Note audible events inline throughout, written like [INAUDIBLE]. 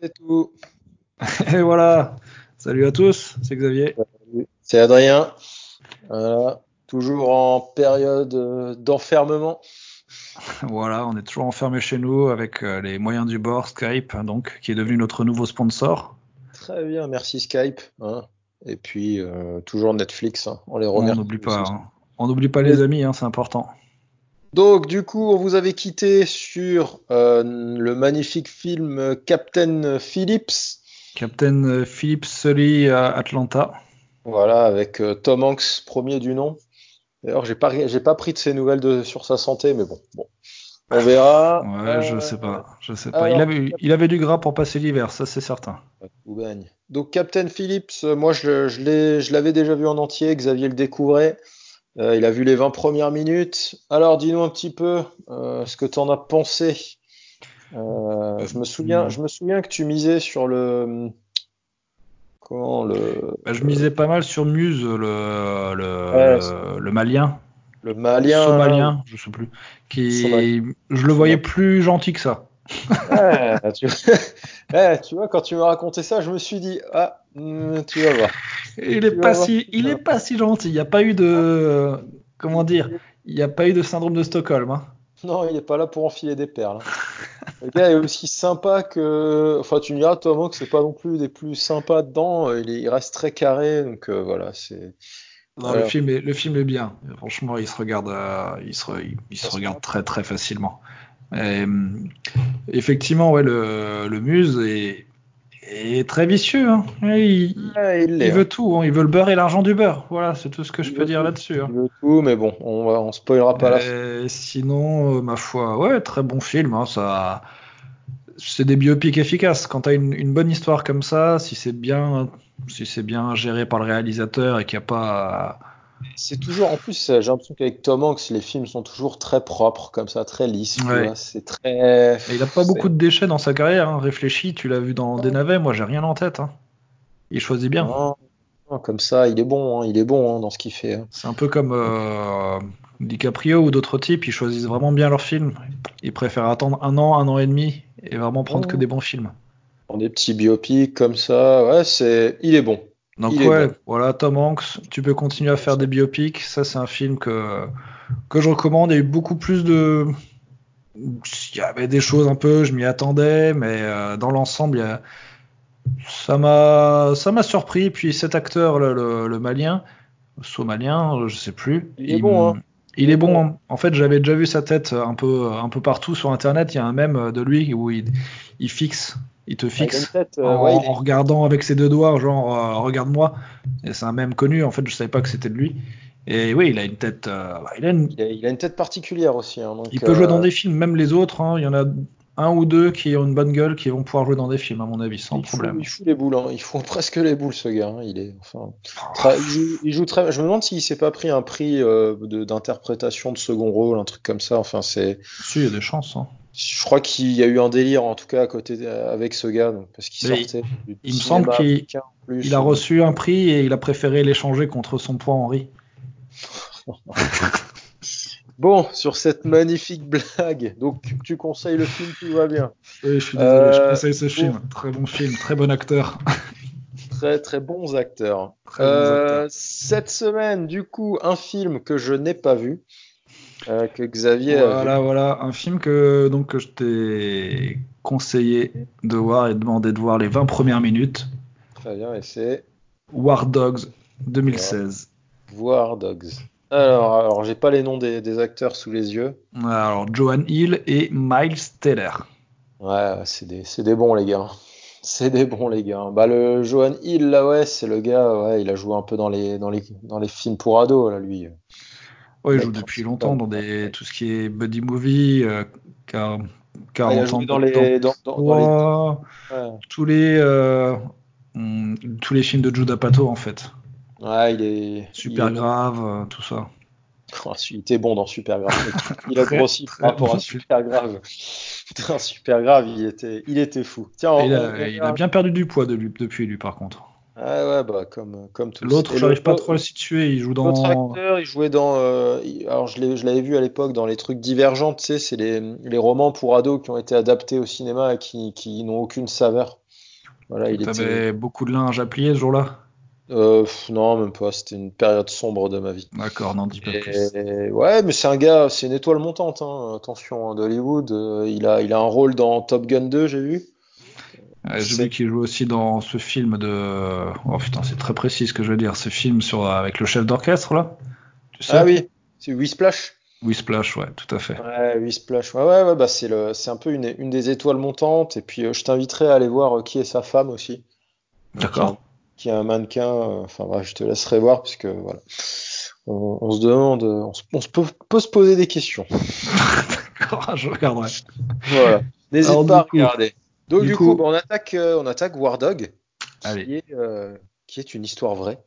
C'est tout. [LAUGHS] Et voilà. Salut à tous, c'est Xavier. C'est Adrien. Voilà. Toujours en période euh, d'enfermement. [LAUGHS] Voilà, on est toujours enfermé chez nous avec euh, les moyens du bord, Skype, hein, donc, qui est devenu notre nouveau sponsor. Très bien, merci Skype. hein. Et puis euh, toujours Netflix, hein. on les On remercie. n'oublie pas, hein. on n'oublie pas les amis, c'est important. Donc du coup, on vous avait quitté sur euh, le magnifique film Captain Phillips. Captain euh, Philip Sully à Atlanta. Voilà, avec euh, Tom Hanks, premier du nom. D'ailleurs, j'ai pas, j'ai pas pris de ses nouvelles de, sur sa santé, mais bon, bon. On verra. Ouais, je Euh, sais pas, je sais pas. alors, il, avait, il avait du gras pour passer l'hiver, ça c'est certain. Donc Captain Phillips, euh, moi je, je l'avais déjà vu en entier, Xavier le découvrait. Euh, il a vu les 20 premières minutes. Alors dis-nous un petit peu euh, ce que tu en as pensé. Euh, je me souviens, je me souviens que tu misais sur le comment le, Bah, je misais pas mal sur Muse, le, le, Ouais, le, le malien, le malien. somalien, je sais plus, qui, je le voyais plus gentil que ça. Ouais, tu... Ouais, [LAUGHS] tu vois, quand tu m'as raconté ça, je me suis dit ah, hmm, tu vas voir. Il est Tu pas si, il est pas si gentil. Il n'y a pas eu de, euh, comment dire, il n'y a pas eu de syndrome de Stockholm. hein. Non, il n'est pas là pour enfiler des perles. hein. Le gars est aussi sympa que. Enfin, tu me diras, Tom Hanks, c'est pas non plus des plus sympas dedans. Il, est- il reste très carré, donc euh, voilà, c'est. Non, Voilà. le film est, le film est bien. Franchement, il se regarde, euh, il se, il, il se regarde très très facilement. Et, effectivement, ouais, le, le Muse est, est très vicieux. hein. Il, Ouais, il il l'est. veut hein. tout. hein. Il veut le beurre et l'argent du beurre. Voilà, c'est tout ce que je peux dire là-dessus. hein. Il veut tout, mais bon, on on spoilera pas fin. Euh, sinon, euh, ma foi, ouais, très bon film. hein, ça, c'est des biopics efficaces. Quand t'as une, une bonne histoire comme ça, si c'est bien, si c'est bien géré par le réalisateur et qu'il n'y a pas, C'est toujours, en plus, euh, j'ai l'impression qu'avec Tom Hanks, les films sont toujours très propres, comme ça, très lisses, Ouais. C'est très. Et il a pas beaucoup de déchets dans sa carrière. Hein. Réfléchis, tu l'as vu dans Des Navets. Moi, j'ai rien en tête. Hein. Il choisit bien. Non, non, comme ça, il est bon, hein, il est bon hein, dans ce qu'il fait. C'est un peu comme euh, DiCaprio ou d'autres types. Ils choisissent vraiment bien leurs films. Ils préfèrent attendre un an, un an et demi et vraiment prendre que des bons films. Dans des petits biopics comme ça, ouais, c'est, il est bon. Donc Il ouais, voilà, Tom Hanks, tu peux continuer à faire des biopics. Ça, c'est un film que, que je recommande. Il y a eu beaucoup plus de... Il y avait des choses un peu, je m'y attendais, mais euh, dans l'ensemble, a... ça m'a ça m'a surpris. Puis cet acteur, le, le, le malien, somalien, je sais plus. Il est bon, hein. Il est bon. hein. En fait, j'avais déjà vu sa tête un peu, un peu partout sur Internet. Il y a un mème de lui où il, il fixe, il te Ah, fixe tête, euh, en, ouais, il est- en regardant avec ses deux doigts, genre euh, regarde-moi. Et c'est un mème connu, en fait, je savais pas que c'était de lui. Et oui, il a une tête. euh, bah, il, a une- il a, il a une tête particulière aussi. hein, donc, il peut jouer dans des films, même les autres. hein, il y en a un ou deux qui ont une bonne gueule qui vont pouvoir jouer dans des films, à mon avis, sans il fout, problème. il fout les boules, hein, il fout [LAUGHS] presque les boules ce gars. il est, enfin, tra- il joue, il joue très. Je me demande s'il s'est pas pris un prix euh, de- d'interprétation de second rôle, un truc comme ça. Enfin, c'est. Si, il y a des chances. hein. Je crois qu'il y a eu un délire en tout cas à côté de- avec ce gars, donc, parce qu'il sortait. du il me semble qu'il-. Il a reçu un prix et il a préféré l'échanger contre son poids Henri. [LAUGHS] Bon, sur cette magnifique blague, donc tu, conseilles le film, tout va bien. Oui, je suis désolé, je Euh, conseille ce bon. film. Très bon film, très bon acteur. [LAUGHS] Très très bons acteurs. Très bons Euh, acteurs. Cette semaine, du coup, un film que je n'ai pas vu, euh, que Xavier vu. Voilà, voilà, un film que, donc, que je t'ai conseillé de voir et demandé de voir les 20 premières minutes. Très bien, et c'est War Dogs 2016. War Dogs. Alors, alors j'ai pas les noms des, des acteurs sous les yeux. Alors, Joan Hill et Miles Teller. Ouais, c'est des, c'est des bons les gars. C'est des bons les gars. Bah le Johan Hill là ouais, c'est le gars, ouais, il a joué un peu dans les dans les dans les films pour ados là lui. Ouais, il joue depuis longtemps dans des, tout ce qui est buddy movie, euh, car- Ah, 40 il a joué dans de les dans, dans- dans les Ouais, ouais. tous les euh, hum, tous les films de Judd Apatow en fait. Ouais, il est Super il est- grave, euh, tout ça. [LAUGHS] Oh, il était bon dans Super Grave. [LAUGHS] Il a grossi par rapport à Super Grave. Putain, Super Grave, il était, il était fou. Tiens, on- il, a, on il a bien perdu du poids de lui- depuis lui par contre. Ah ouais, bah comme, comme tous. L'autre, j'arrive pas trop à le situer. Il joue L'autre dans. acteur, il jouait dans. euh, alors, je l'avais vu à l'époque dans les trucs divergents, tu sais, c'est les, les romans pour ados qui ont été adaptés au cinéma et qui, qui n'ont aucune saveur. Voilà, il T'avais était. beaucoup de linge à plier ce jour-là? Euh, non, même pas. C'était une période sombre de ma vie. D'accord, n'en dis pas plus. Et ouais, mais c'est un gars, c'est une étoile montante, hein, attention, hein, d'Hollywood. Euh, il a, il a un rôle dans Top Gun 2, j'ai vu. J'ai vu qu'il joue aussi dans ce film de. Oh putain, c'est très précis ce que je veux dire. Ce film sur avec le chef d'orchestre là. Tu sais? Ah oui, c'est Whisplash. Oui, Splash, ouais, tout à fait. Ouais, Whisplash. Ouais, ouais, ouais, bah c'est le, c'est un peu une, une des étoiles montantes. Et puis, euh, je t'inviterai à aller voir euh, qui est sa femme aussi. D'accord. Qui est un mannequin. euh, Enfin, bref, je te laisserai voir puisque voilà. On, on se demande, on, se, on se peut, peut se poser des questions. [LAUGHS] D'accord, je regarderai. Voilà. N'hésite pas à regarder. Donc, du du, coup- coup, bah, on attaque, euh, on attaque War Dog, Allez. qui est, euh, qui est une histoire vraie.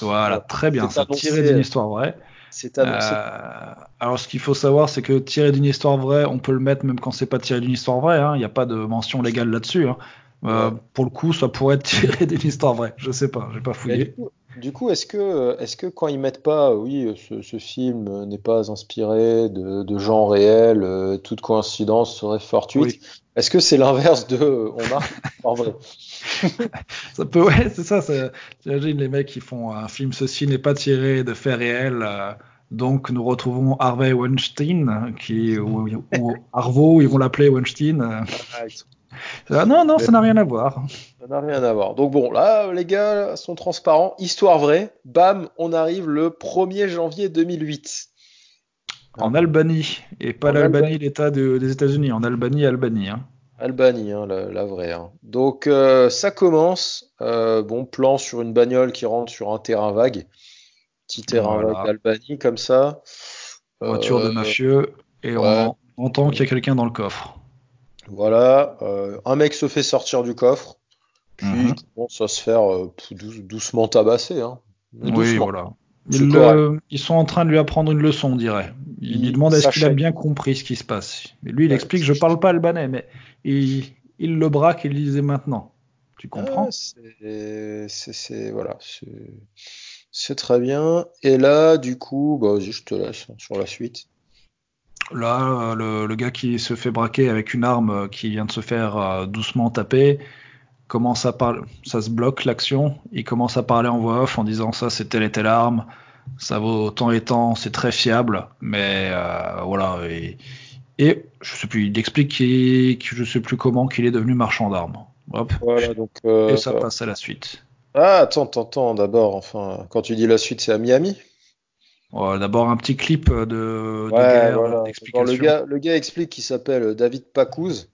Voilà, très bien. C'est Ça annoncé, tiré d'une histoire vraie. C'est annoncé. Euh, alors, ce qu'il faut savoir, c'est que tiré d'une histoire vraie, on peut le mettre même quand c'est pas tiré d'une histoire vraie. hein. Il n'y a pas de mention légale là-dessus. hein. Euh, Ouais. Pour le coup, ça pourrait être [LAUGHS] tiré d'une histoire vraie. Je sais pas, j'ai pas Mais fouillé. du coup, du coup, est-ce que, est-ce que quand ils mettent pas, oui, ce, ce film n'est pas inspiré de, de gens réels, euh, toute coïncidence serait fortuite, Oui. Est-ce que c'est l'inverse de euh, on marque [LAUGHS] en vrai? Ça peut, ouais, c'est ça. T'imagines les mecs qui font un film ceci n'est pas tiré de faits réels. euh, donc nous retrouvons Harvey Weinstein, qui ou, ou Arvo, ils vont l'appeler Weinstein. euh. Ah, non, non, ça n'a rien à voir. Ça n'a rien à voir. Donc bon, là, les gars sont transparents. Histoire vraie. Bam, on arrive le 1er janvier 2008. En Albanie et pas l'Albanie, Albanie. l'État de- des États-Unis. En Albanie, Albanie. Hein. Albanie, hein, la, la vraie. hein. Donc euh, ça commence. euh, bon, plan sur une bagnole qui rentre sur un terrain vague. Petit terrain Voilà. vague d'Albanie, comme ça. Voiture de Euh, mafieux et ouais. on entend qu'il y a quelqu'un dans le coffre. Voilà, un mec se fait sortir du coffre, puis Mhm. il commence à se faire dou- doucement tabasser. Hein. Oui, voilà. Ils, correct. le- ils sont en train de lui apprendre une leçon, on dirait. Il lui demandent est-ce qu'il a bien compris ce qui se passe? Mais lui, il Ouais, explique je parle pas albanais, mais il, il le braque et il disait maintenant. Tu comprends? Ah, c'est, c'est, voilà, c'est, très bien. Et là, du coup, bah, je te laisse hein, sur la suite. Là, le, le gars qui se fait braquer avec une arme euh, qui vient de se faire euh, doucement taper commence à parler, ça se bloque l'action. Il commence à parler en voix off en disant ça, c'est telle et telle arme, ça vaut tant et tant, c'est très fiable, mais euh, voilà. Et, et je sais plus, il explique qu'il, je sais plus comment qu'il est devenu marchand d'armes. Hop. Voilà, donc, euh, Et ça passe à la suite. ah, attends, attends, attends, d'abord, enfin, quand tu dis la suite, c'est à Miami? D'abord un petit clip de, de Ouais, guerre, voilà. Le gars, le gars explique qu'il s'appelle David Pacouz,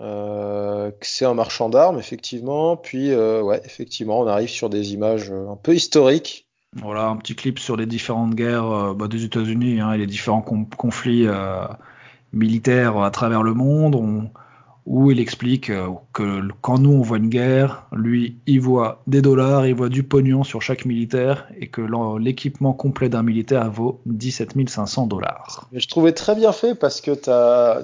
euh, c'est un marchand d'armes, effectivement. Puis, euh, ouais, effectivement, on arrive sur des images euh, un peu historiques. Voilà, un petit clip sur les différentes guerres euh, bah, des États-Unis hein, et les différents conflits euh, militaires à travers le monde, on- où il explique euh, que quand nous on voit une guerre, lui il voit des dollars, il voit du pognon sur chaque militaire et que l'équipement complet d'un militaire vaut 17 500 dollars. Je trouvais très bien fait parce que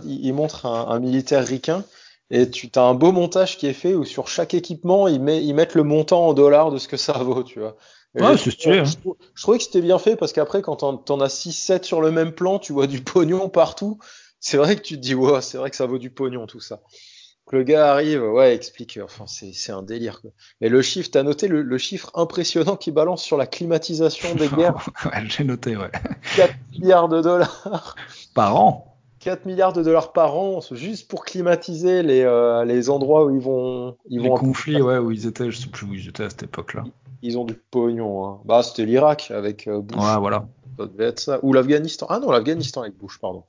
il montre un, un militaire ricain et tu as un beau montage qui est fait où sur chaque équipement, ils, met, ils mettent le montant en dollars de ce que ça vaut, tu vois. Ouais, c'est stylé, hein. Je, trou- je trouvais que c'était bien fait parce qu'après, quand t'en, as 6-7 sur le même plan, tu vois du pognon partout. C'est vrai que tu te dis, ouais, c'est vrai que ça vaut du pognon tout ça. Donc, le gars arrive, ouais, explique, enfin, c'est, c'est un délire, quoi. Mais le chiffre, t'as noté le, le chiffre impressionnant qui balance sur la climatisation des [LAUGHS] guerres, Ouais, J'ai noté, ouais. 4 milliards de dollars. Par an 4 milliards de dollars par an juste pour climatiser les, euh, les endroits où ils vont ils Les vont conflits, ouais, où ils étaient, je sais plus où ils étaient à cette époque-là. ils ont du pognon hein. Bah c'était l'Irak avec euh, Bush, Ouais, voilà. ça devait être ça ou l'Afghanistan. Ah non, l'Afghanistan avec Bush, pardon.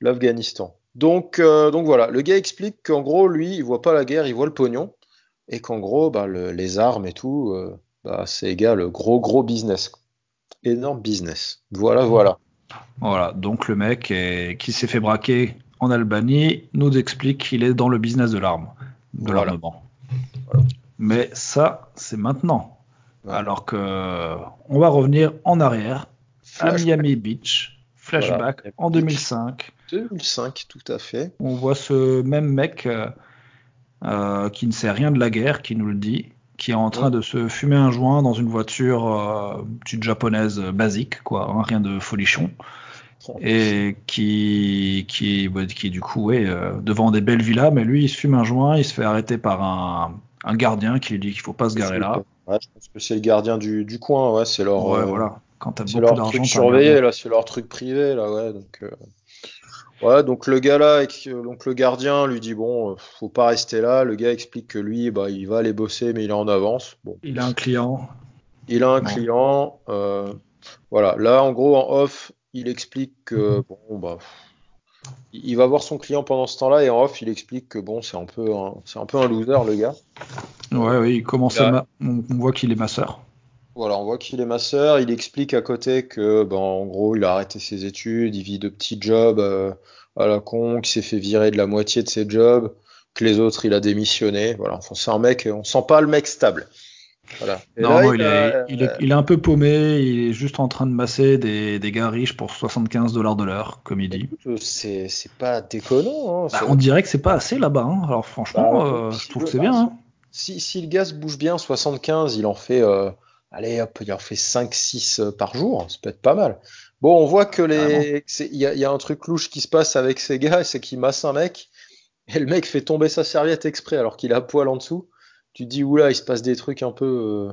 L'Afghanistan. Donc euh, donc voilà, le gars explique qu'en gros lui, il voit pas la guerre, il voit le pognon et qu'en gros bah le- les armes et tout euh, bah c'est égal gros gros business. Énorme business. Voilà voilà. Voilà, donc le mec est- qui s'est fait braquer en Albanie nous explique qu'il est dans le business de l'arme, de Voilà. l'armement. Mais ça, c'est maintenant. Alors que on va revenir en arrière à. Miami Beach, flashback Voilà. en 2005. 2005 tout à fait. On voit ce même mec euh, euh, qui ne sait rien de la guerre, qui nous le dit, qui est en train de se fumer un joint dans une voiture euh, petite japonaise euh, basique, quoi, hein, rien de folichon. et qui, qui, qui du coup est euh, devant des belles villas, mais lui il se fume un joint, il se fait arrêter par un, un gardien qui lui dit qu'il faut pas se garer là. Ouais, je pense que c'est le gardien du, du coin, ouais, c'est leur. Ouais, euh, voilà. Quand beaucoup leur truc surveillé, là, c'est leur truc privé, là, ouais. Donc, ouais, donc le gars là, donc le gardien lui dit bon, euh, faut pas rester là. Le gars explique que lui, bah, il va aller bosser, mais il est en avance. Bon, Il a un client. il a un client. euh, voilà, là, en gros, en off, il explique que bon, bah, il va voir son client pendant ce temps-là et en off, il explique que bon, c'est un peu, un, c'est un peu un loser, le gars. Ouais, oui, il commence Il a- à ma- on, on voit qu'il est masseur. Voilà, on voit qu'il est masseur. Il explique à côté que, ben, en gros, il a arrêté ses études, il vit de petits jobs euh, à la con, qu'il s'est fait virer de la moitié de ses jobs, que les autres, il a démissionné. Voilà, enfin, c'est un mec, on sent pas le mec stable. Voilà. Non, là, il il, a- est, il, est, il est un peu paumé, il est juste en train de masser des, des gars riches pour 75 dollars de l'heure, comme il dit. euh, c'est, pas déconnant. Hein, Bah, on dirait que c'est pas assez là-bas. hein. Alors franchement, Bah, euh, je trouve que c'est bien. hein. Si, si le gars se bouge bien, 75, il en fait, euh, allez hop, il en fait 5-6 par jour, ça peut être pas mal. Bon, on voit que les, il y a, il y a un truc louche qui se passe avec ces gars, c'est qu'ils massent un mec, et le mec fait tomber sa serviette exprès alors qu'il a poil en dessous. Tu te dis, oula, il se passe des trucs un peu, euh,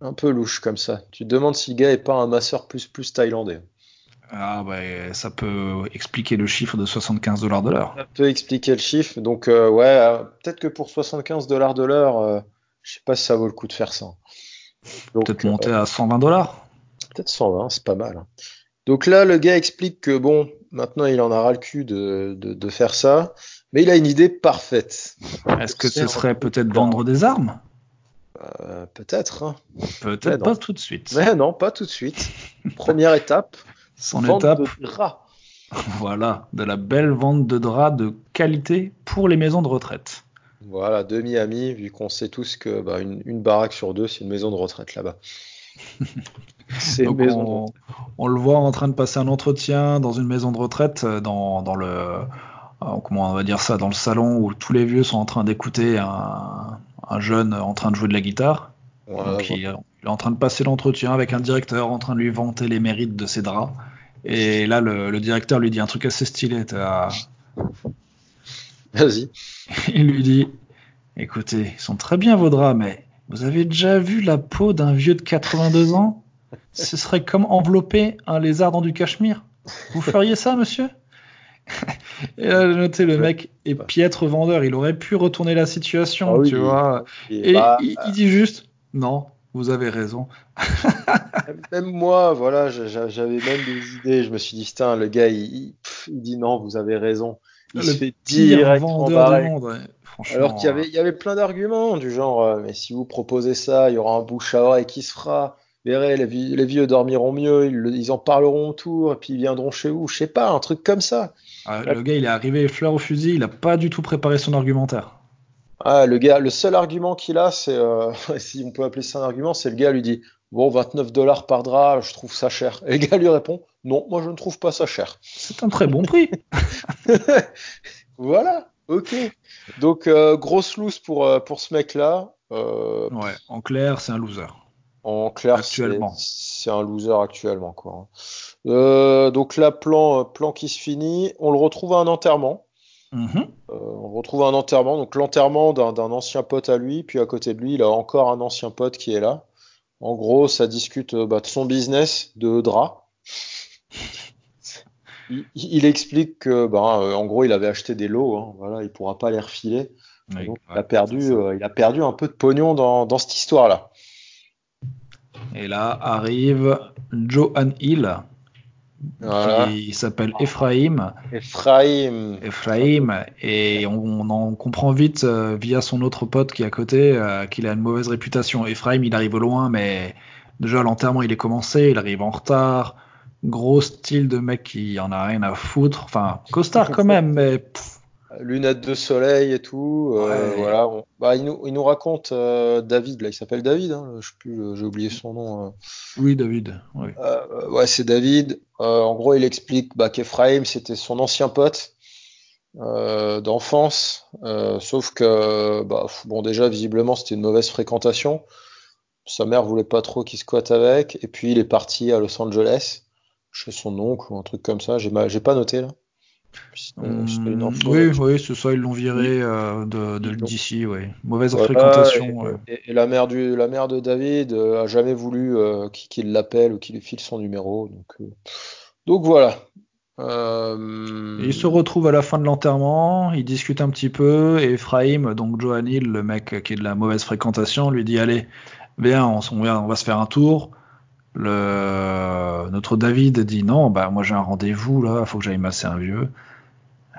un peu louches comme ça. Tu te demandes si le gars est pas un masseur plus plus thaïlandais. Ah ouais, ça peut expliquer le chiffre de 75 dollars de l'heure. Ça peut expliquer le chiffre. Donc, euh, ouais, euh, peut-être que pour 75 dollars de l'heure, euh, je sais pas si ça vaut le coup de faire ça. Peut-être euh, monter à 120 dollars. Peut-être 120, c'est pas mal. Donc là, le gars explique que bon, maintenant il en a ras le cul de, de, de faire ça, mais il a une idée parfaite. Est-ce que ce serait peut-être vendre des armes? Euh, peut-être, hein. Peut-être non. pas tout de suite. Mais non, pas tout de suite. [LAUGHS] Première étape, Son vente étape, de draps. voilà, de la belle vente de draps de qualité pour les maisons de retraite. Voilà, de Miami, vu qu'on sait tous que bah, une, une baraque sur deux, c'est une maison de retraite là-bas. [LAUGHS] c'est une maison de on, on le voit en train de passer un entretien dans une maison de retraite, euh, dans, dans le euh, comment on va dire ça, dans le salon où tous les vieux sont en train d'écouter un, un jeune en train de jouer de la guitare. Voilà, Donc voilà. il, il est en train de passer l'entretien avec un directeur en train de lui vanter les mérites de ses draps. Et là le, le directeur lui dit un truc assez stylé. Vas-y. Il lui dit Écoutez, ils sont très bien vos draps, mais vous avez déjà vu la peau d'un vieux de 82 ans? Ce serait comme envelopper un lézard dans du cachemire. Vous feriez ça, monsieur? Et là, noté, le mec est piètre vendeur. Il aurait pu retourner la situation, Ah oui, tu vois. Et Et bah, il, il dit juste Non, vous avez raison. Même moi, voilà, j'a- j'a- j'avais même des idées. Je me suis dit, putain, le gars, il, il- pff, il dit non, vous avez raison. Il le se fait directement barrer. monde. ouais. Alors qu'il y avait, il y avait plein d'arguments du genre, euh, mais si vous proposez ça, il y aura un bouche à oreille qui se fera. Verrez, les, vi- les vieux dormiront mieux, ils en parleront autour, et puis ils viendront chez vous. Je sais pas, un truc comme ça. Ah, le gars, il est arrivé fleur au fusil. Il a pas du tout préparé son argumentaire. Ah, le gars, le seul argument qu'il a, c'est, euh, [LAUGHS] si on peut appeler ça un argument, c'est le gars lui dit, bon, 29 dollars par drap, je trouve ça cher. Et le gars lui répond, non, moi je ne trouve pas ça cher. C'est un très bon prix. [LAUGHS] Voilà, ok. Donc, euh, grosse loose pour, euh, pour ce mec-là. Euh, Ouais, en clair, c'est un loser. en clair, c'est Actuellement. c'est un loser actuellement, quoi. Euh, donc là, plan, plan qui se finit. On le retrouve à un enterrement. Mhm. On le retrouve à un enterrement. Donc l'enterrement d'un ancien pote à lui. Puis à côté de lui, il a encore un ancien pote qui est là. En gros, ça discute bah, de son business de drap. Il, il explique que, ben, euh, en gros, il avait acheté des lots. Hein, voilà, il pourra pas les refiler. Oui, Donc, il a perdu, euh, il a perdu un peu de pognon dans, dans cette histoire-là. Et là arrive Johan Hill, Voilà. qui s'appelle Ephraim. Ephraim. Ephraim, et on, on en comprend vite euh, via son autre pote qui est à côté qu'il a une mauvaise réputation. Ephraim, il arrive au loin, mais déjà l'enterrement il est commencé, il arrive en retard. Gros style de mec qui en a rien à foutre. Enfin, costard quand même, mais pff, Lunettes de soleil et tout. euh, Ouais. voilà. on- bah, il, nous, il nous raconte euh, David, là, il s'appelle David. Hein, je sais plus, euh, j'ai oublié son nom. euh. oui, David. Oui. Ouais, c'est David. En gros, il explique bah, qu'Ephraim, c'était son ancien pote d'enfance. Sauf que, bah, bon, déjà, visiblement, c'était une mauvaise fréquentation. Sa mère voulait pas trop qu'il squatte avec. Et puis, il est parti à Los Angeles. Chez son oncle ou un truc comme ça. J'ai pas noté là. Hum, oui, oui, c'est ça, ils l'ont viré euh, de, d'ici, oui. Mauvaise fréquentation. Et, la mère du, la mère de David euh, a jamais voulu euh, qu'il l'appelle ou qu'il lui file son numéro. Donc, donc voilà. il se retrouve à la fin de l'enterrement, il discute un petit peu, et Ephraim, donc Johanil, le mec qui est de la mauvaise fréquentation, lui dit allez, viens, on, on va se faire un tour. Le... Notre David dit non, bah moi j'ai un rendez-vous là, faut que j'aille masser un vieux.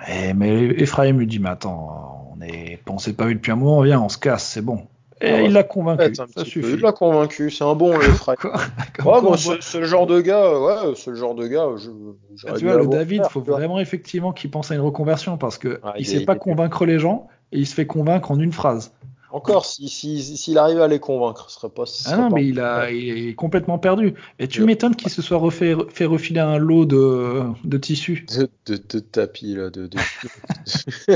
Et, mais Ephraim lui dit mais attends, on est, on s'est pas vu depuis un moment, viens, on se casse, c'est bon. Et ah il l'a convaincu. Ça suffit. Il l'a convaincu, c'est un bon [LAUGHS] Ephraim. ouais, c'est le genre de gars, ouais, le genre de gars. Je, ah, tu vois, le David, il faut vraiment effectivement qu'il pense à une reconversion parce que il sait pas convaincre les gens et il se fait convaincre en une phrase. Encore, s'il si, si, arrive à les convaincre, ce serait pas. ah non, mais il, a, il est complètement perdu. Et tu m'étonnes qu'il se soit refait, fait refiler un lot de, de tissus. De, de, tapis, là, de, [LAUGHS]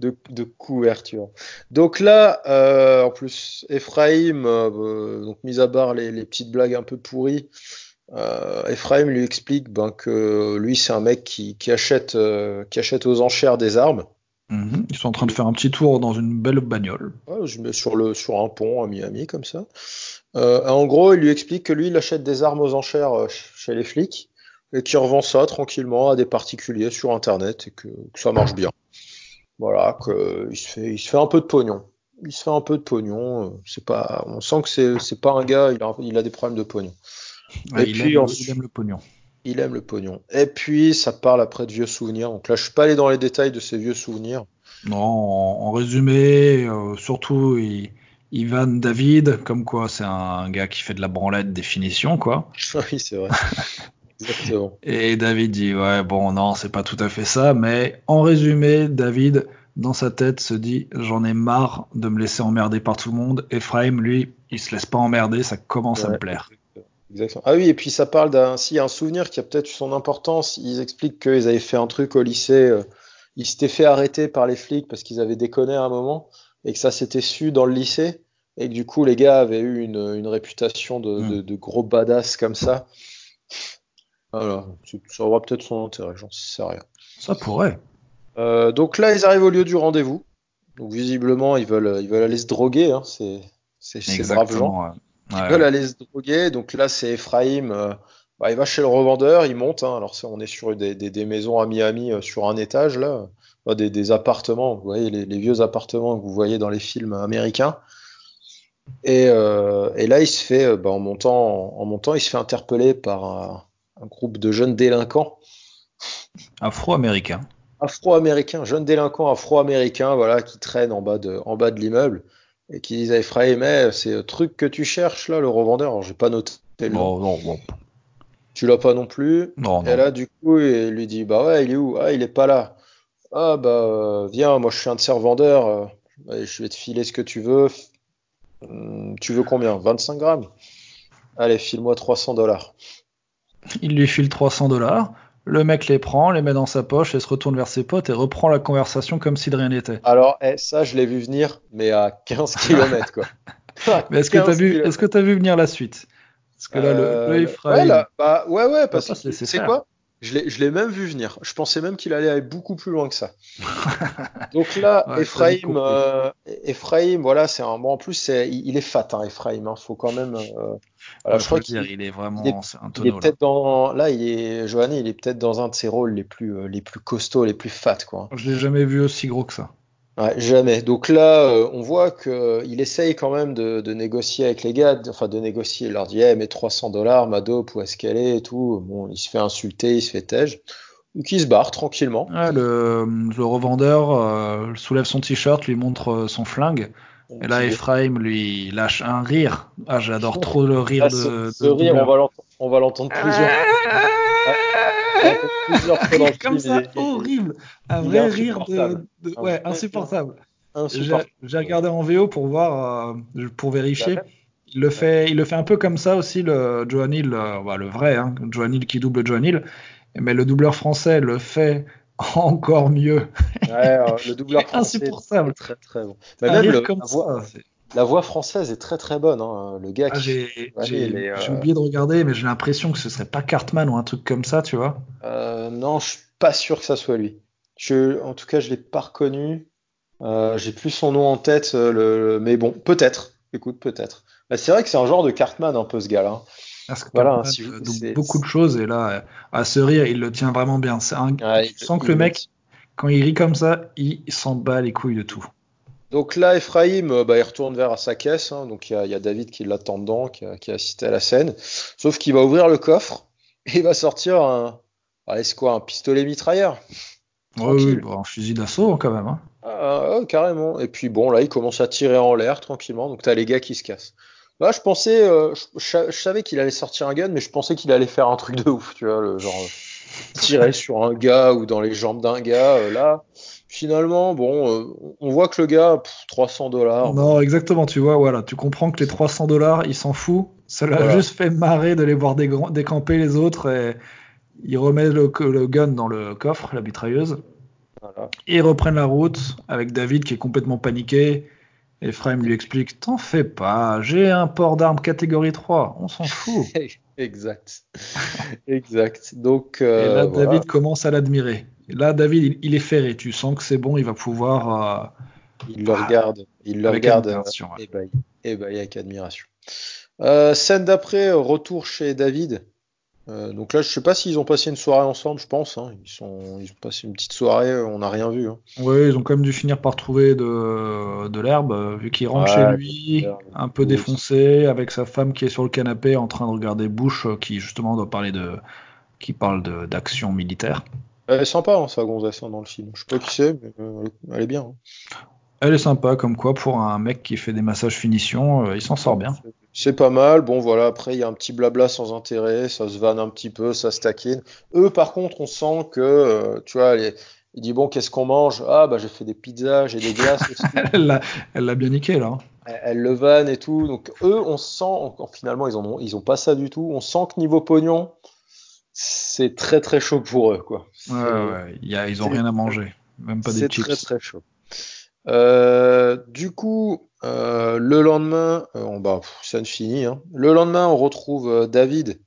de, de, couverture. Donc là, euh, en plus, Ephraim, euh, donc mis à part les, les, petites blagues un peu pourries, euh, Ephraim lui explique ben, que lui, c'est un mec qui, qui achète, euh, qui achète aux enchères des armes. Mhm. Ils sont en train de faire un petit tour dans une belle bagnole. je mets sur, le, sur un pont à Miami, comme ça. Euh, en gros, il lui explique que lui, il achète des armes aux enchères euh, chez les flics et qu'il revend ça tranquillement à des particuliers sur Internet et que, ça marche bien. Voilà, qu'il se fait, il se fait un peu de pognon. Il se fait un peu de pognon. Euh, c'est pas, on sent que c'est, pas un gars, il a, il a des problèmes de pognon. et il, puis, aime, il aime le pognon. Il aime le pognon. Et puis, ça parle après de vieux souvenirs. Donc là, je suis pas allé dans les détails de ces vieux souvenirs. Non, en, résumé, euh, surtout, il, Ivan David, comme quoi c'est un gars qui fait de la branlette définition, quoi. [LAUGHS] oui, c'est vrai. [LAUGHS] Exactement. Et David dit, ouais, bon, non, c'est pas tout à fait ça, mais en résumé, David, dans sa tête, se dit, j'en ai marre de me laisser emmerder par tout le monde. Ephraim, lui, il se laisse pas emmerder, ça commence à me plaire. Ah oui, et puis ça parle d'un si un souvenir qui a peut-être son importance. Ils expliquent qu'ils avaient fait un truc au lycée. Euh, ils s'étaient fait arrêter par les flics parce qu'ils avaient déconné à un moment et que ça s'était su dans le lycée et que du coup les gars avaient eu une, une réputation de, hmm. de, de, gros badass comme ça. Voilà, ça aura peut-être son intérêt, j'en sais rien. Ça pourrait. Euh, donc là, ils arrivent au lieu du rendez-vous. Donc visiblement, ils veulent, ils veulent aller se droguer. Hein. C'est, c'est, gens. Ils veulent aller se droguer. Donc là, c'est Ephraim. Euh, bah, il va chez le revendeur, il monte. Hein. Alors on est sur des, des, des, maisons à Miami euh, sur un étage là, bah, des, des, appartements. Vous voyez les, les, vieux appartements que vous voyez dans les films américains. Et, euh, et là, il se fait, bah, en montant, en montant, il se fait interpeller par un, un groupe de jeunes délinquants. Afro-américains. Afro-américains, jeunes délinquants afro-américains, voilà, qui traînent en bas de, en bas de l'immeuble et qui disent à Ephraim, mais c'est le truc que tu cherches là, le revendeur. Alors, j'ai pas noté le nom. Non, non, non. Tu l'as pas non plus. Non, et là, du coup, il lui dit, bah ouais, il est où? Ah, il est pas là. Ah, bah, viens, moi je suis un de ces revendeurs. Euh, je vais te filer ce que tu veux. Hum, tu veux combien? 25 grammes? Allez, file-moi 300 dollars. Il lui file 300 dollars. Le mec les prend, les met dans sa poche et se retourne vers ses potes et reprend la conversation comme si de rien n'était. Alors, eh, ça, je l'ai vu venir, mais à 15 km, quoi. [LAUGHS] mais est-ce que tu as, vu, est-ce que as vu venir la suite? Parce que là, le, le euh, ouais, bah, ouais, ouais, parce que c'est quoi? Je l'ai même vu venir. Je pensais même qu'il allait aller beaucoup plus loin que ça. [LAUGHS] Donc là, ouais, Ephraim, euh, Ephraim, voilà, c'est un bon. En plus, il, il, est fat, hein, Ephraim. Hein, faut quand même. Euh, voilà, je crois qu'il il est vraiment. Il est, un tonneau, il est peut-être dans. Là, il est. Johanny, il est peut-être dans un de ses rôles les plus, euh, les plus costauds, les plus fat, quoi. Je l'ai jamais vu aussi gros que ça. Ouais, jamais. Donc là, euh, on voit qu'il euh, essaye quand même de, de, négocier avec les gars, enfin de négocier. Il leur dit, hey, mais 300 dollars, ma dope, où est-ce qu'elle est et tout. Bon, il se fait insulter, il se fait tège. Donc il se barre tranquillement. Ouais, le, le, revendeur euh, soulève son t-shirt, lui montre euh, son flingue. Et là, Ephraim lui lâche un rire. Ah, j'adore trop le rire de. Ce, rire, on va l'entendre plusieurs. plusieurs fois dans le Comme ça, horrible. Un vrai rire de, de... Ouais, insupportable. J'ai regardé en VO pour voir, euh, pour vérifier. Il le fait, il le fait un peu comme ça aussi, le Joan Hill, euh, bah, le vrai, hein, Joan Hill qui double Joan Hill. Mais le doubleur français le fait [LAUGHS] encore mieux. Ouais, le doubleur [LAUGHS] français insupportable. Très très bon. Mais même le, comme ça, la voix française est très très bonne. Hein. Le gars Ah, qui. j'ai Ouais, est, euh, oublié de regarder, mais j'ai l'impression que ce serait pas Cartman ou un truc comme ça, tu vois. euh, non, je suis pas sûr que ça soit lui. Je, en tout cas, je l'ai pas reconnu. Euh, j'ai plus son nom en tête, euh, le, mais bon, peut-être. Écoute, peut-être. Bah, c'est vrai que c'est un genre de Cartman un peu ce gars-là. Parce que Voilà, si c'est- beaucoup de choses, et là, à ce rire, il le tient vraiment bien. C'est un... Ouais, tu il- sens que il le mec, quand il rit comme ça, il s'en bat les couilles de tout. Donc là, Ephraim, euh, bah, il retourne vers sa caisse. hein. donc il y a, il y a David qui l'attend dedans, qui a, qui a assisté à la scène. Sauf qu'il va ouvrir le coffre [LAUGHS] et il va sortir un, allez, c'est quoi, un pistolet mitrailleur. Ouais, oui, Tranquille. bon, un fusil d'assaut quand même. hein. Ah, carrément. Et puis bon, là, il commence à tirer en l'air tranquillement. Donc t'as les gars qui se cassent. Là, je pensais, euh, je, savais qu'il allait sortir un gun, mais je pensais qu'il allait faire un truc de ouf, tu vois, le genre euh, tirer sur un gars ou dans les jambes d'un gars. euh, là, finalement, bon, on voit que le gars, pff, 300 dollars. Non, exactement, tu vois, voilà, tu comprends que les 300 dollars, il s'en fout. Ça l'a Voilà. juste fait marrer de les voir décamper les autres et il remet le, gun dans le coffre, la mitrailleuse, Voilà. et ils reprennent la route avec David qui est complètement paniqué. Ephraim lui explique T'en fais pas, j'ai un port d'armes catégorie 3, on s'en fout. [LAUGHS] Exact. Exact. Donc, Et euh, là, voilà. David commence à l'admirer. Et là, David, il, il est ferré. Tu sens que c'est bon, il va pouvoir. euh, il le Ah, regarde, il le regarde admiration, ouais. euh, ébahi, ébahi avec admiration. Euh, scène d'après, retour chez David. Euh, donc là, je sais pas s'ils ont passé une soirée ensemble, je pense. hein. Ils sont, ils ont passé une petite soirée, euh, on n'a rien vu. hein. Ouais, ils ont quand même dû finir par trouver de, de l'herbe, euh, vu qu'il rentre Ouais, chez lui, un peu défoncé, avec sa femme qui est sur le canapé en train de regarder Bush, qui justement doit parler de, qui parle d'action militaire. Elle est sympa, hein, sa gonzesse hein, dans le film. Je sais pas qui c'est, mais euh, elle est- bien. hein. Elle est sympa, comme quoi pour un mec qui fait des massages finition, euh, il s'en sort bien. C'est- C'est pas mal. Bon, voilà. Après, il y a un petit blabla sans intérêt. Ça se vanne un petit peu, ça se taquine. Eux, par contre, on sent que, euh, tu vois, les- il dit bon, qu'est-ce qu'on mange? Ah, bah, j'ai fait des pizzas, j'ai des glaces. [LAUGHS] Elle l'a, bien niqué là. hein. Elle, elle le vanne et tout. Donc, eux, on sent, encore, finalement, ils en ont, ils ont pas ça du tout. On sent que niveau pognon, c'est très très chaud pour eux, quoi. Ouais, C'est- ouais, il y a, ils ont c'est- rien à manger, même pas des C'est chips. très très chaud. Euh, du coup, euh, le lendemain, euh, on, bah, pff, scène finie. hein. Le lendemain, on retrouve euh, David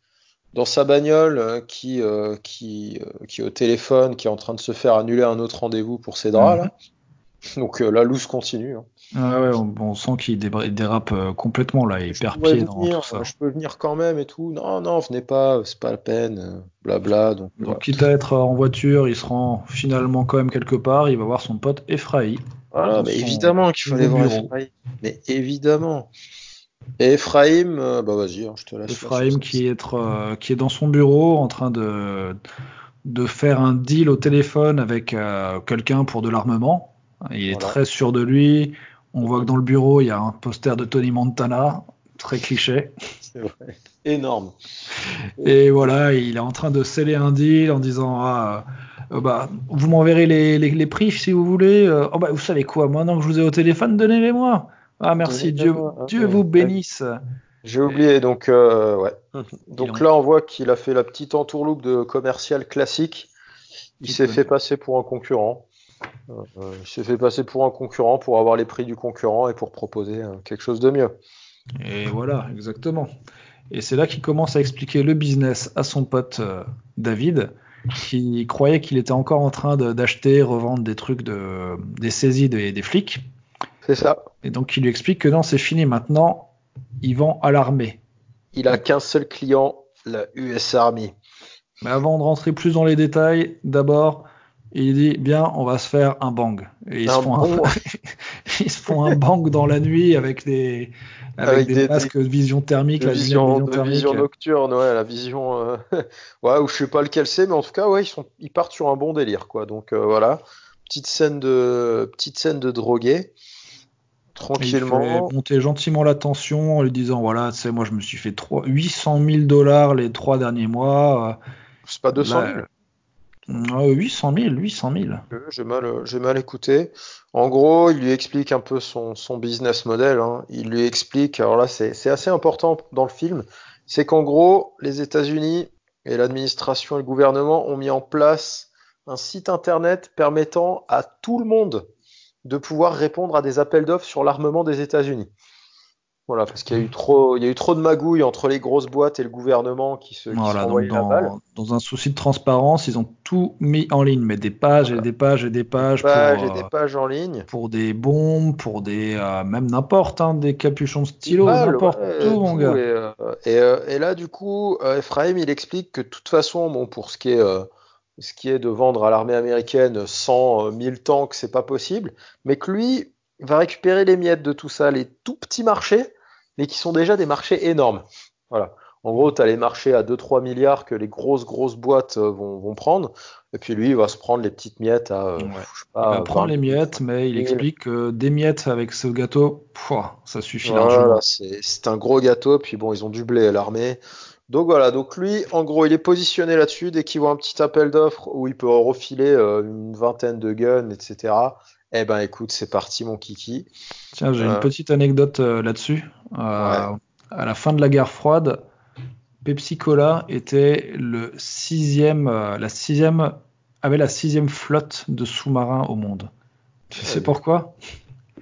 dans sa bagnole qui, qui, qui est au téléphone, qui est en train de se faire annuler un autre rendez-vous pour ses draps. Mhm. Là. Donc la loose continue. hein. Ouais, ouais, on, on sent qu'il dérape complètement là, il Je perd pied dans venir, tout ça. je peux venir quand même et tout? Non, non, venez pas, c'est pas la peine. Blabla. Donc, voilà. Donc, quitte à être en voiture, il se rend finalement quand même quelque part. Il va voir son pote Ephraï. Voilà, dans mais évidemment qu'il fallait voir bureau. Ephraim. Mais évidemment. Et Ephraim, euh, bah vas-y, hein, je te laisse. Ephraim là, qui est, euh, qui est dans son bureau en train de, de faire un deal au téléphone avec euh, quelqu'un pour de l'armement. Il est Voilà. très sûr de lui. On voit que dans le bureau, il y a un poster de Tony Montana, très cliché. C'est vrai. Énorme. Et voilà, il est en train de sceller un deal en disant ah, euh, bah, vous m'enverrez les, les, les prix si vous voulez. Euh, oh, bah, vous savez quoi, maintenant que je vous ai au téléphone, donnez-les-moi. Ah merci, Dieu, hein, Dieu ouais. vous bénisse. J'ai oublié, donc euh, ouais. [LAUGHS] Donc là, on voit qu'il a fait la petite entourloupe de commercial classique. Il s'est fait passer pour un concurrent. Euh, il s'est fait passer pour un concurrent pour avoir les prix du concurrent et pour proposer euh, quelque chose de mieux. Et voilà, exactement. Et c'est là qu'il commence à expliquer le business à son pote euh, David, qui croyait qu'il était encore en train de- d'acheter, revendre des trucs, de, des saisies des, des flics. C'est ça. Et donc il lui explique que non, c'est fini maintenant, il vend à l'armée. Il a qu'un seul client, la US Army. Mais avant de rentrer plus dans les détails, d'abord, il dit bien, on va se faire un bang. Et ils, Un se, font bon- un, [LAUGHS] ils se font un bang dans la nuit avec des, avec Avec des, des- masques de vision thermique, de la vision, vision de thermique. vision nocturne, ouais, la vision, euh, [LAUGHS] ouais, ou je sais pas lequel c'est, mais en tout cas, ouais, ils sont, ils partent sur un bon délire, quoi. Donc euh, voilà, petite scène de, petite scène de drogué, tranquillement. monter gentiment la tension en lui disant voilà, tu sais, moi je me suis fait trois- 800 000 dollars les trois derniers mois. C'est pas 200 000. Là, euh, 800 000, 800 000. Euh, J'ai mal, écouté. En gros, il lui explique un peu son, business model. hein. Il lui explique, alors là, c'est c'est assez important dans le film, c'est qu'en gros, les États-Unis et l'administration et le gouvernement ont mis en place un site internet permettant à tout le monde de pouvoir répondre à des appels d'offres sur l'armement des États-Unis. Voilà, parce qu'il y a eu trop, il y a eu trop de magouilles entre les grosses boîtes et le gouvernement qui se, qui Voilà, donc renvoyaient la balle. dans, dans un souci de transparence, ils ont tout mis en ligne, mais des pages et des pages et des pages Pages pour, et des euh, pages en ligne. pour des bombes, pour des euh, même n'importe, hein, des capuchons de stylo, n'importe ouais, tout, mon gars. Et, euh, et, euh, et là, du coup, Ephraim, il explique que de toute façon, bon, pour ce qui est, ce qui est de vendre à l'armée américaine 100 euh, 1000 tanks, c'est pas possible, mais que lui va récupérer les miettes de tout ça, les tout petits marchés, mais qui sont déjà des marchés énormes. Voilà. En gros, tu as les marchés à 2-3 milliards que les grosses, grosses boîtes euh, vont, vont prendre, et puis lui, il va se prendre les petites miettes à, euh, Ouais. je sais Il va prendre 20 les 000, miettes, mais il 000. explique que des miettes avec ce gâteau, pouah, ça suffit Voilà, largement. c'est c'est un gros gâteau, puis bon, ils ont du blé à l'armée. Donc voilà, donc lui, en gros, il est positionné là-dessus. Dès qu'il voit un petit appel d'offres où il peut refiler euh, une vingtaine de guns, etc. Eh ben écoute, c'est parti, mon kiki. Tiens, j'ai une Euh, petite anecdote euh, là-dessus. Euh, ouais, à la fin de la guerre froide, Pepsi Cola était le sixième, la sixième, avait la sixième flotte de sous-marins au monde. Tu sais pourquoi?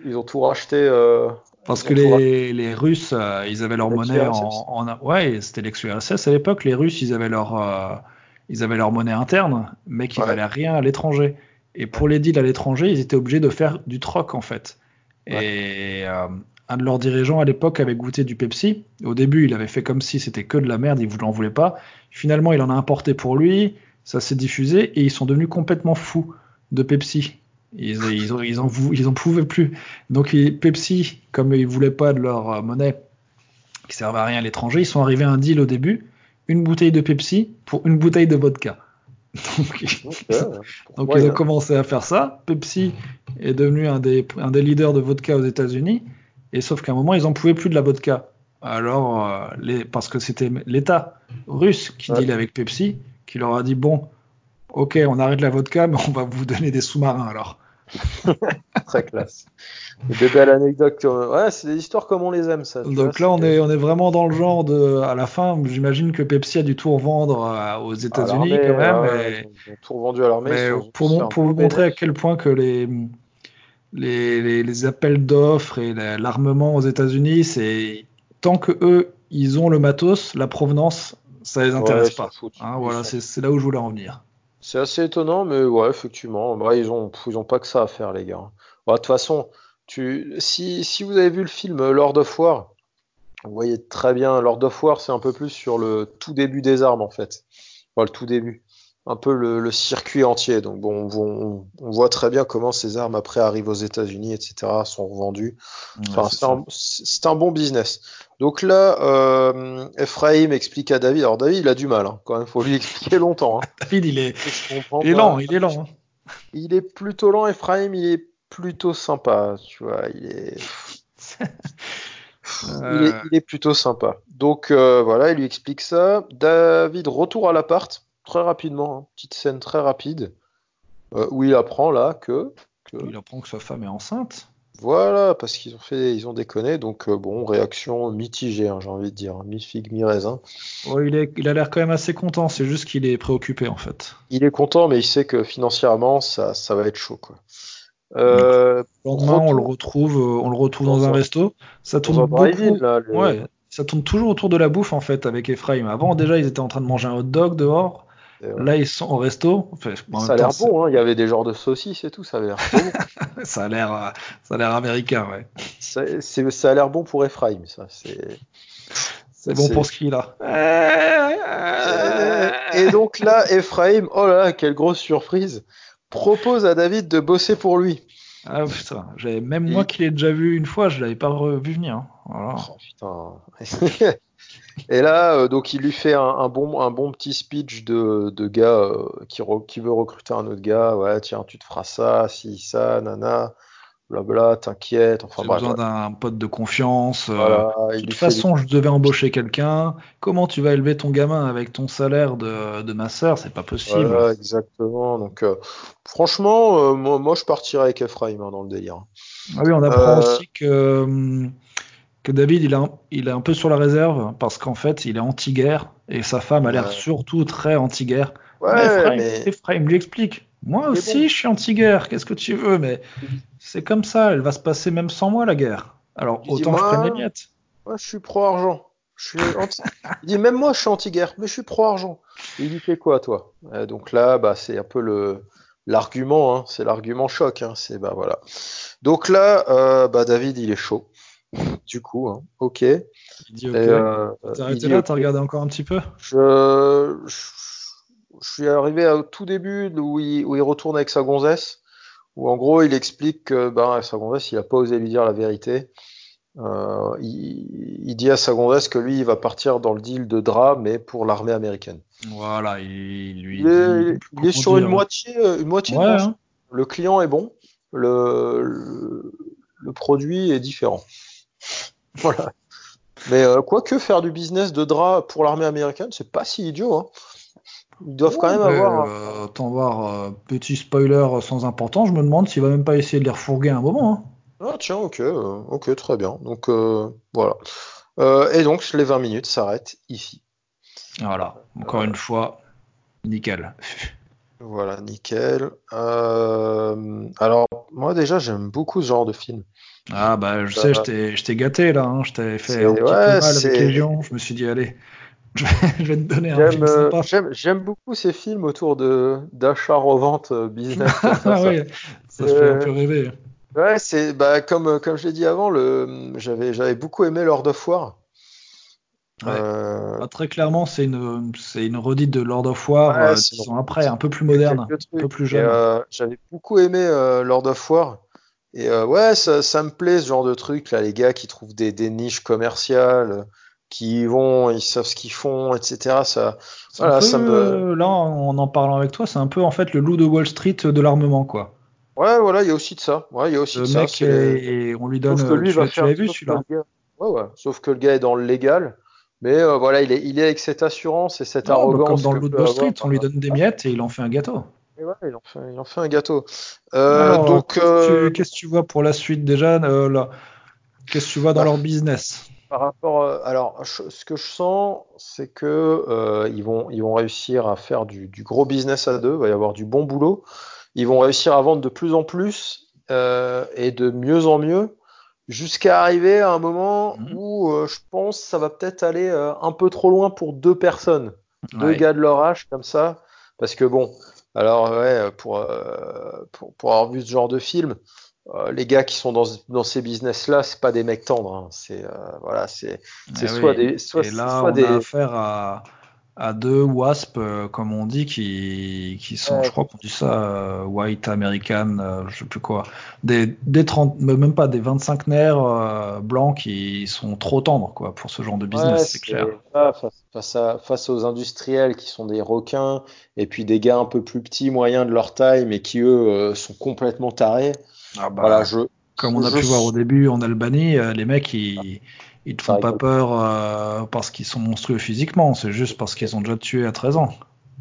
ils ont tout racheté. Parce que les, les Russes, ils avaient leur monnaie en, en- ouais, c'était l'ex-URSS à l'époque. Les Russes, ils avaient leur, ils avaient leur monnaie interne, mais qui Ouais, valait rien à l'étranger. Et pour les deals à l'étranger, ils étaient obligés de faire du troc en fait. ouais. Et euh, un de leurs dirigeants à l'époque avait goûté du Pepsi. Au début, il avait fait comme si c'était que de la merde, il ne en voulait pas. Finalement, il en a importé pour lui, ça s'est diffusé et ils sont devenus complètement fous de Pepsi. [LAUGHS] Ils, ils, en, vou- ils en pouvaient plus. Donc ils- Pepsi, comme ils voulaient pas de leur euh, monnaie qui servait à rien à l'étranger, ils sont arrivés à un deal au début, une bouteille de Pepsi pour une bouteille de vodka. Donc, [LAUGHS] ils ont- ouais, ils commencé à faire ça. Pepsi est devenu un des, un des leaders de vodka aux États-Unis. Et sauf qu'à un moment, ils en pouvaient plus de la vodka. Alors, euh, les, parce que c'était l'État russe qui Ouais. deal avec Pepsi, qui leur a dit bon, ok, on arrête la vodka, mais on va vous donner des sous-marins alors. [LAUGHS] Très classe. Des belles anecdotes. Ouais, c'est des histoires comme on les aime, ça. Vois, Donc là, on est, on est vraiment dans le genre de. À la fin, j'imagine que Pepsi a dû tout revendre euh, aux États-Unis quand même. ouais, ouais, et- ils ont, ils ont tout revendu à l'armée. Pour, mon- pour vous montrer à quel point que les, les, les, les appels d'offres et la- l'armement aux États-Unis, c'est tant que eux, ils ont le matos, la provenance, ça les intéresse pas. Hein, voilà, c'est là où je voulais en venir. C'est assez étonnant, mais ouais, effectivement. Bah, ils ont, ils pas que ça à faire, les gars. Bah, De toute façon, tu, si, si vous avez vu le film Lord of War, vous voyez très bien, Lord of War, c'est un peu plus sur le tout début des armes, en fait. Le tout début. Un peu le, le circuit entier. Donc, bon, on, on- on voit très bien comment ces armes, après, arrivent aux États-Unis, etc., sont revendues. Ouais, Enfin, c'est un, c'est un bon business. Donc là, euh, Ephraim explique à David. Alors, David, il a du mal, hein, quand même. Faut lui expliquer longtemps, hein. [LAUGHS] David, il est, il est lent, il est lent. hein. Il est plutôt lent, Ephraim, il est plutôt sympa, tu vois, il est, [LAUGHS] il est, Euh, il est plutôt sympa. Donc euh, voilà, il lui explique ça. David, retour à l'appart, très rapidement, hein, petite scène très rapide, euh, où il apprend là que, que il apprend que sa femme est enceinte. voilà, parce qu'ils ont fait, ils ont déconné, donc euh, bon, réaction mitigée, hein, j'ai envie de dire, mi figue, mi raisin. Ouais, il est, il a l'air quand même assez content, c'est juste qu'il est préoccupé en fait. Il est content, mais il sait que financièrement, ça, ça va être chaud, quoi. Euh, le lendemain, on le retrouve, euh, on le retrouve dans dans un un, resto. Ça tourne beaucoup, là, le, ouais, ça tourne toujours autour de la bouffe en fait avec Ephraim. Avant, déjà, ils étaient en train de manger un hot dog dehors. Là, ils sont au resto. Enfin, ça a l'air bon, hein. Il y avait des genres de saucisses et tout, ça avait l'air bon. [LAUGHS] ça a l'air, euh, ça a l'air américain, ouais. Ça, a l'air bon pour Ephraim, ça. C'est, C'est bon pour ce qu'il a. Et, et donc là, Ephraim, oh là là, quelle grosse surprise, propose à David de bosser pour lui. Ah putain, j'avais même moi qui l'ai déjà vu une fois, je l'avais pas revu venir. hein. Voilà. Oh putain. [LAUGHS] Et là, euh, donc il lui fait un, un bon, un bon petit speech de, de gars euh, qui, re- qui veut recruter un autre gars. Ouais, tiens, tu te feras ça, si, ça, nana, blabla, t'inquiète. Enfin J'ai bref, besoin d'un pote de confiance. euh, de toute des façon, je devais embaucher quelqu'un. Comment tu vas élever ton gamin avec ton salaire de, de ma sœur? C'est pas possible. Voilà, exactement. Donc, franchement, moi, moi, je partirais avec Ephraim hein, dans le délire. Ah oui, on apprend aussi que, hum, que David, il est, un, il est un peu sur la réserve parce qu'en fait, il est anti-guerre et sa femme a l'air ouais, surtout très anti-guerre. Mais ouais, Ephraim, mais Ephraim lui explique. Moi aussi, bon. je suis anti-guerre. Qu'est-ce que tu veux? Mais [LAUGHS] c'est comme ça. Elle va se passer même sans moi, la guerre. Alors, Il dit, autant que je prenne les moi, miettes. Moi, je suis pro-argent. Je suis anti... [LAUGHS] Il dit même moi, je suis anti-guerre, mais je suis pro-argent. Il dit fait quoi, toi? Euh, Donc là, bah, c'est un peu le l'argument, hein, c'est l'argument choc. Hein, c'est bah voilà. Donc là, euh, bah David, il est chaud. Du coup, hein, ok. Il dit ok. euh, arrêté là, t'as regardé encore un petit peu? Je, je, je suis arrivé au tout début où il, où il retourne avec sa gonzesse, où en gros il explique que ben, sa gonzesse, il a pas osé lui dire la vérité. Euh, il, il dit à sa gonzesse que lui, il va partir dans le deal de drap, mais pour l'armée américaine. Voilà, il lui Il est, dit. il est sur une moitié, euh, une moitié Ouais, de bon hein. Le client est bon, le, le, le produit est différent. [LAUGHS] Voilà. Mais euh, quoique faire du business de drap pour l'armée américaine, c'est pas si idiot. Hein. Ils doivent quand même avoir. euh, autant voir, euh, petit spoiler sans importance, je me demande s'il va même pas essayer de les refourguer un moment. hein. Ah tiens, ok, euh, ok, très bien. Donc euh, voilà. Et donc les 20 minutes s'arrêtent ici. Voilà, encore une fois, nickel. [LAUGHS] Voilà, nickel. Euh, alors moi déjà j'aime beaucoup ce genre de film. Ah bah je sais, je t'ai je t'ai gâté là, hein, je t'avais fait un petit peu mal avec je me suis dit allez, [LAUGHS] je vais, je vais te donner un j'aime film euh, sympa. j'aime beaucoup ces films autour de d'achat-revente euh, business ça. [LAUGHS] Ah Ça, ouais, ça fait un peu euh, rêver. ouais, c'est bah comme comme je l'ai dit avant, j'avais j'avais beaucoup aimé Lord of War. Ouais. Euh, Ah, très clairement, c'est une, c'est une redite de Lord of War, ouais, euh, ans après, un peu plus moderne, un peu plus jeune. euh, j'avais beaucoup aimé euh, Lord of War. Et ouais, ça, ça me plaît ce genre de truc là, les gars qui trouvent des, des niches commerciales, qui y vont, ils savent ce qu'ils font, etc. Ça, voilà, peu, ça me. là, en en parlant avec toi, c'est un peu en fait le loup de Wall Street de l'armement, quoi. Ouais, voilà, il y a aussi de ça. Ouais, il y a aussi Le de ça. mec, est- on lui donne, Sauf que lui tu va l'as, tu faire. l'avais vu celui-là? Ouais, ouais. Sauf que le gars est dans le légal. Mais euh, voilà, il est, il est avec cette assurance et cette Non, bah, comme arrogance dans que le peut Wall avoir. Street, on lui donne des miettes et il en fait un gâteau. Et ouais, il en fait, il en fait un gâteau. Euh, Alors, donc, qu'est-ce euh, que tu, qu'est-ce que tu vois pour la suite déjà, là? Qu'est-ce que tu vois dans bah, leur business? Par rapport, à- alors, je- ce que je sens, c'est que euh, ils vont, ils vont réussir à faire du, du gros business à deux. Il va y avoir du bon boulot. Ils vont réussir à vendre de plus en plus euh, et de mieux en mieux, jusqu'à arriver à un moment Mhm. où euh, je pense que ça va peut-être aller euh, un peu trop loin pour deux personnes, deux Ouais. gars de leur âge comme ça, parce que bon, alors ouais, pour euh, pour, pour avoir vu ce genre de film. les gars qui sont dans, dans ces business-là, c'est pas des mecs tendres. hein. C'est voilà, c'est Eh soit oui. des soit Et là, soit on a des affaire à, à deux wasps, euh, comme on dit, qui, qui sont, je crois qu'on dit ça, euh, white American, euh, je sais plus quoi, des, des 30, mais même pas des 25 nerfs euh, blancs qui sont trop tendres, quoi, pour ce genre de ouais, business, c'est clair. voilà, face, face à face aux industriels qui sont des requins et puis des gars un peu plus petits, moyens de leur taille, mais qui eux sont complètement tarés. Ah Voilà, bah, je comme on a je pu voir au début en Albanie, les mecs, ils, ils te font pas peur euh, parce qu'ils sont monstrueux physiquement, c'est juste parce qu'ils ont déjà tué à 13 ans.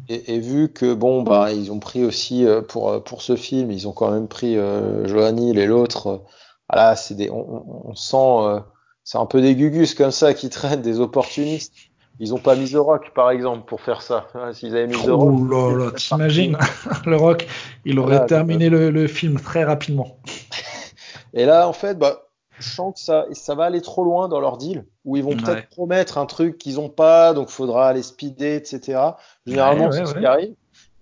Et, et vu que bon bah ils ont pris aussi euh, pour euh, pour ce film, ils ont quand même pris euh, Johan Hill et l'autre. voilà, c'est des on, sent c'est un peu des gugus comme ça qui [LAUGHS] traînent des opportunistes. Ils ont pas mis The Rock par exemple pour faire ça. Voilà, S'ils avaient mis The Rock, Oh là là, t'imagines? [LAUGHS] Le Rock, il aurait Voilà, terminé le, le film très rapidement. [LAUGHS] Et là en fait bah je sens que ça ça va aller trop loin dans leur deal où ils vont Ouais, peut-être promettre un truc qu'ils ont pas, donc faudra aller speeder, etc. Généralement ouais, c'est ce qui arrive.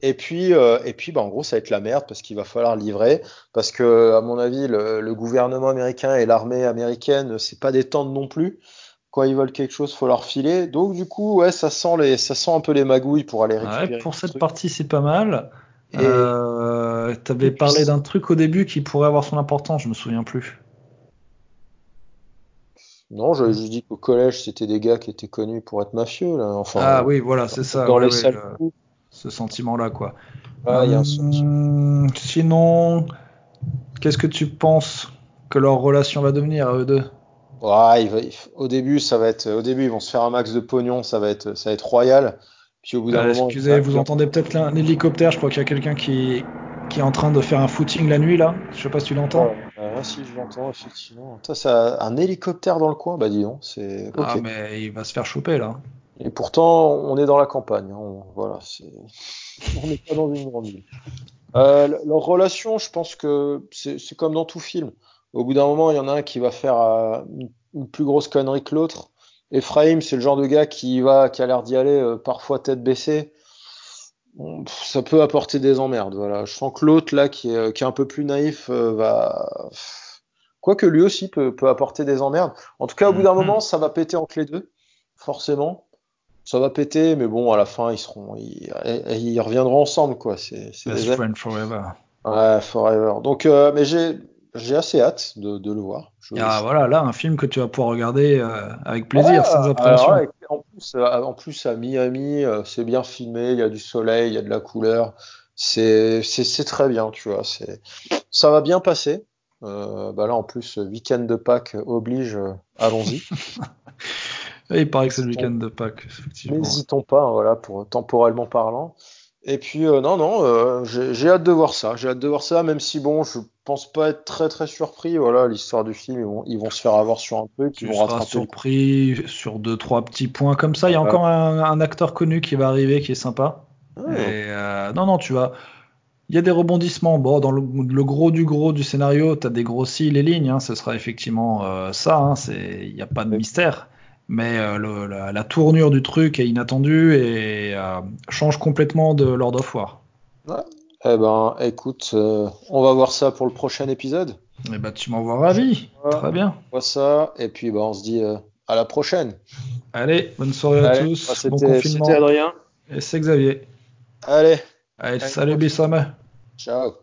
Et puis, euh, et puis, bah, en gros, ça va être la merde parce qu'il va falloir livrer. Parce que, à mon avis, le, le gouvernement américain et l'armée américaine, c'est pas des tendres non plus. Quand ils veulent quelque chose, faut leur filer. Donc, du coup, ouais, ça sent les, ça sent un peu les magouilles pour aller récupérer pour ce cette truc. partie, c'est pas mal. Et, Euh, et t'avais puis, parlé d'un truc au début qui pourrait avoir son importance, je me souviens plus. Non, j'avais juste dit qu'au collège, c'était des gars qui étaient connus pour être mafieux, là. Ah oui, voilà, c'est ça, dans ouais, les ouais, sales le- coups. ce sentiment-là, quoi. Il y a un sentiment. Hum, sinon, qu'est-ce que tu penses que leur relation va devenir à eux deux? Ouais, il va- il- au début, ça va être, au début, ils vont se faire un max de pognon, ça va être, ça va être royal. Puis au bout d'un Euh, moment, excusez, vous entendez peut-être un hélicoptère, je crois qu'il y a quelqu'un qui, qui est en train de faire un footing la nuit, là. Je sais pas si tu l'entends. Ouais, euh, si je l'entends, effectivement. Toi, ça, un hélicoptère dans le coin, bah dis donc, c'est Ah, mais il va se faire choper, là. Et pourtant, on est dans la campagne. hein, on- voilà, c'est, [LAUGHS] on n'est pas dans une grande ville. Euh, le- leur relation, je pense que c'est c'est comme dans tout film. Au bout d'un moment, il y en a un qui va faire euh, une une plus grosse connerie que l'autre. Ephraim, c'est le genre de gars qui va, qui a l'air d'y aller euh, parfois tête baissée. Bon, ça peut apporter des emmerdes. Voilà. Je sens que l'autre là, qui est, qui est un peu plus naïf, euh, va. Quoique lui aussi peut, peut apporter des emmerdes. En tout cas, au bout d'un Mhm. moment, ça va péter entre les deux, forcément. Ça va péter, mais bon, à la fin, ils seront, ils, ils reviendront ensemble, quoi. C'est, Best. Friend Forever. Ouais, Forever. Donc, euh, mais j'ai, j'ai assez hâte de, de le voir. Je- Ah je- voilà, là, un film que tu vas pouvoir regarder euh, avec plaisir, Ouais, sans appréhension. ouais, en plus, en plus à Miami, euh, c'est bien filmé, il y a du soleil, il y a de la couleur. C'est, très bien, tu vois. Ça va bien passer. Euh, bah là, en plus, week-end de Pâques oblige, euh, allons-y. [LAUGHS] Il paraît que c'est le week-end de Pâques, effectivement. n'hésitons pas, hein, voilà, pour temporellement parlant. Et puis, euh, non, non, j'ai hâte de voir ça. J'ai hâte de voir ça, même si, bon, je pense pas être très, très surpris. Voilà, l'histoire du film, ils vont, ils vont se faire avoir sur un truc, Tu ils vont rattraper le surpris sur deux, trois petits points comme ça. Il y a Ouais. encore un, un acteur connu qui va arriver qui est sympa. Ah, Et euh, non, non, tu vas. Il y a des rebondissements. Bon, dans le, le gros du gros du scénario, tu as dégrossi les lignes. hein. Ce sera effectivement euh, ça. hein. Il n'y a pas de mystère. Mais euh, le- la, la tournure du truc est inattendue et change complètement de Lord of War. Eh ben, écoute, euh, on va voir ça pour le prochain épisode. Et bah, tu m'envoies ravi. Très bien. On voit ça, et puis, bah, on se dit euh, à la prochaine. Allez, bonne soirée à tous. bah, bon c'était, confinement. c'était Adrien. Et c'est Xavier. Allez, Allez, Allez, salut bon Bissam. ciao.